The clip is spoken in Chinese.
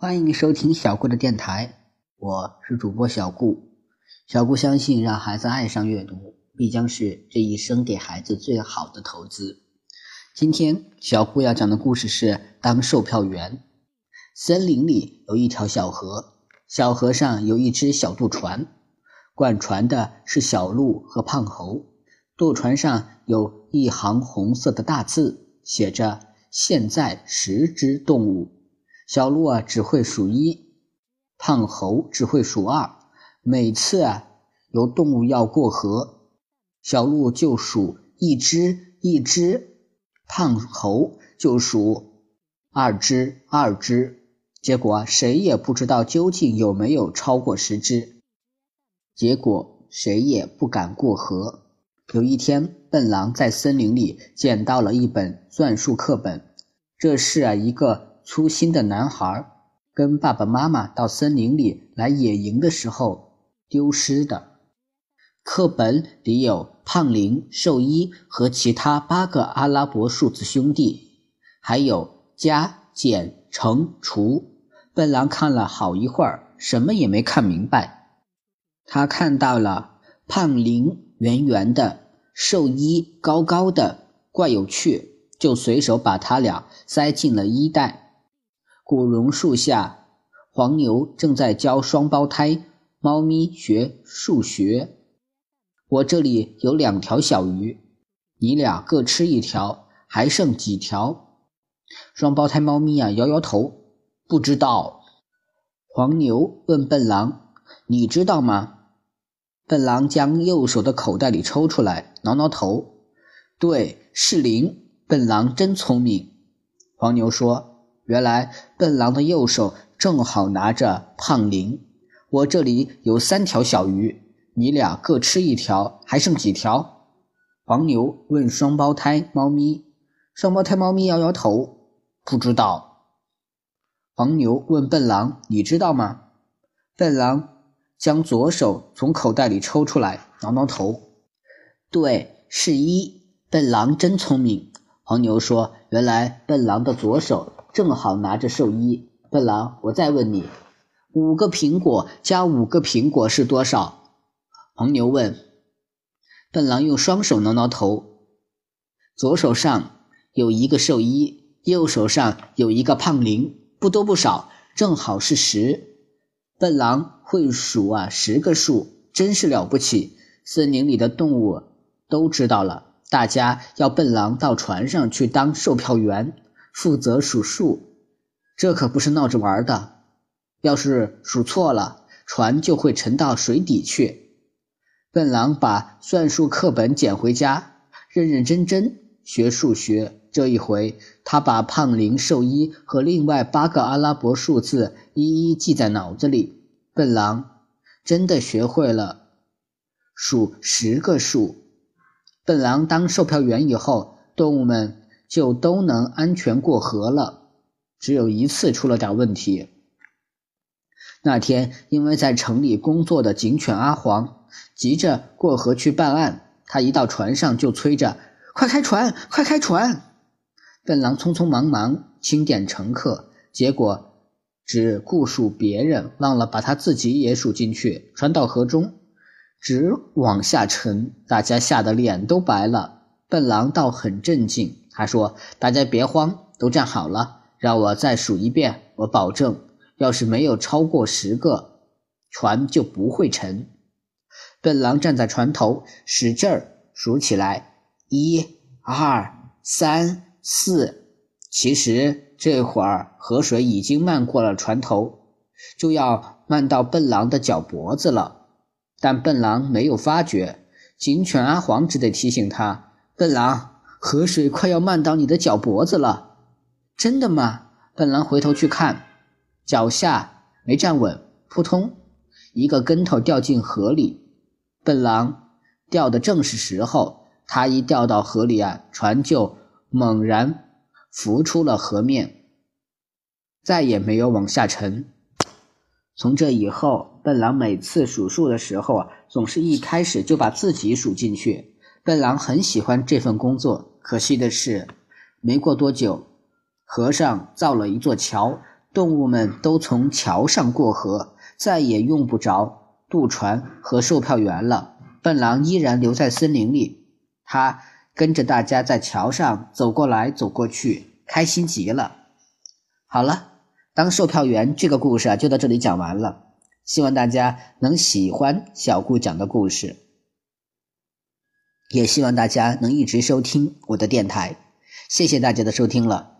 欢迎收听小顾的电台，我是主播小顾。小顾相信，让孩子爱上阅读，必将是这一生给孩子最好的投资。今天小顾要讲的故事是当售票员。森林里有一条小河，小河上有一只小渡船，管船的是小鹿和胖猴。渡船上有一行红色的大字，写着“现在十只动物”。小鹿啊，只会数一；胖猴只会数二。每次啊，有动物要过河，小鹿就数一只一只，胖猴就数二只二只。结果谁也不知道究竟有没有超过十只。结果谁也不敢过河。有一天，笨狼在森林里捡到了一本算术课本，这是啊一个。粗心的男孩跟爸爸妈妈到森林里来野营的时候丢失的。课本里有胖林、兽医和其他八个阿拉伯数字兄弟，还有加、减、乘、除。笨狼看了好一会儿，什么也没看明白。他看到了胖林圆圆的，兽医高高的，怪有趣，就随手把他俩塞进了衣袋。古榕树下，黄牛正在教双胞胎猫咪学数学。我这里有两条小鱼，你俩各吃一条，还剩几条？双胞胎猫咪啊，摇摇头，不知道。黄牛问笨狼：“你知道吗？”笨狼将右手的口袋里抽出来，挠挠头：“对，是零。”笨狼真聪明。黄牛说。原来笨狼的右手正好拿着胖铃。我这里有三条小鱼，你俩各吃一条，还剩几条？黄牛问双胞胎猫咪。双胞胎猫咪摇摇头，不知道。黄牛问笨狼：“你知道吗？”笨狼将左手从口袋里抽出来，挠挠头：“对，是一。”笨狼真聪明。黄牛说：“原来笨狼的左手。”正好拿着寿衣，笨狼，我再问你，五个苹果加五个苹果是多少？黄牛问。笨狼用双手挠挠头，左手上有一个兽医，右手上有一个胖铃，不多不少，正好是十。笨狼会数啊，十个数真是了不起。森林里的动物都知道了，大家要笨狼到船上去当售票员。负责数数，这可不是闹着玩的。要是数错了，船就会沉到水底去。笨狼把算术课本捡回家，认认真真学数学。这一回，他把胖林兽医和另外八个阿拉伯数字一一记在脑子里。笨狼真的学会了数十个数。笨狼当售票员以后，动物们。就都能安全过河了，只有一次出了点问题。那天，因为在城里工作的警犬阿黄急着过河去办案，他一到船上就催着：“快开船，快开船！”笨狼匆匆忙忙清点乘客，结果只顾数别人，忘了把他自己也数进去。船到河中，直往下沉，大家吓得脸都白了。笨狼倒很镇静。他说：“大家别慌，都站好了，让我再数一遍。我保证，要是没有超过十个，船就不会沉。”笨狼站在船头，使劲儿数起来：一、二、三、四。其实这会儿河水已经漫过了船头，就要漫到笨狼的脚脖子了。但笨狼没有发觉，警犬阿黄只得提醒他：“笨狼。”河水快要漫到你的脚脖子了，真的吗？笨狼回头去看，脚下没站稳，扑通，一个跟头掉进河里。笨狼掉的正是时候，他一掉到河里啊，船就猛然浮出了河面，再也没有往下沉。从这以后，笨狼每次数数的时候啊，总是一开始就把自己数进去。笨狼很喜欢这份工作。可惜的是，没过多久，河上造了一座桥，动物们都从桥上过河，再也用不着渡船和售票员了。笨狼依然留在森林里，他跟着大家在桥上走过来走过去，开心极了。好了，当售票员这个故事啊，就到这里讲完了。希望大家能喜欢小顾讲的故事，也希望大家能一直收听我的电台。谢谢大家的收听了。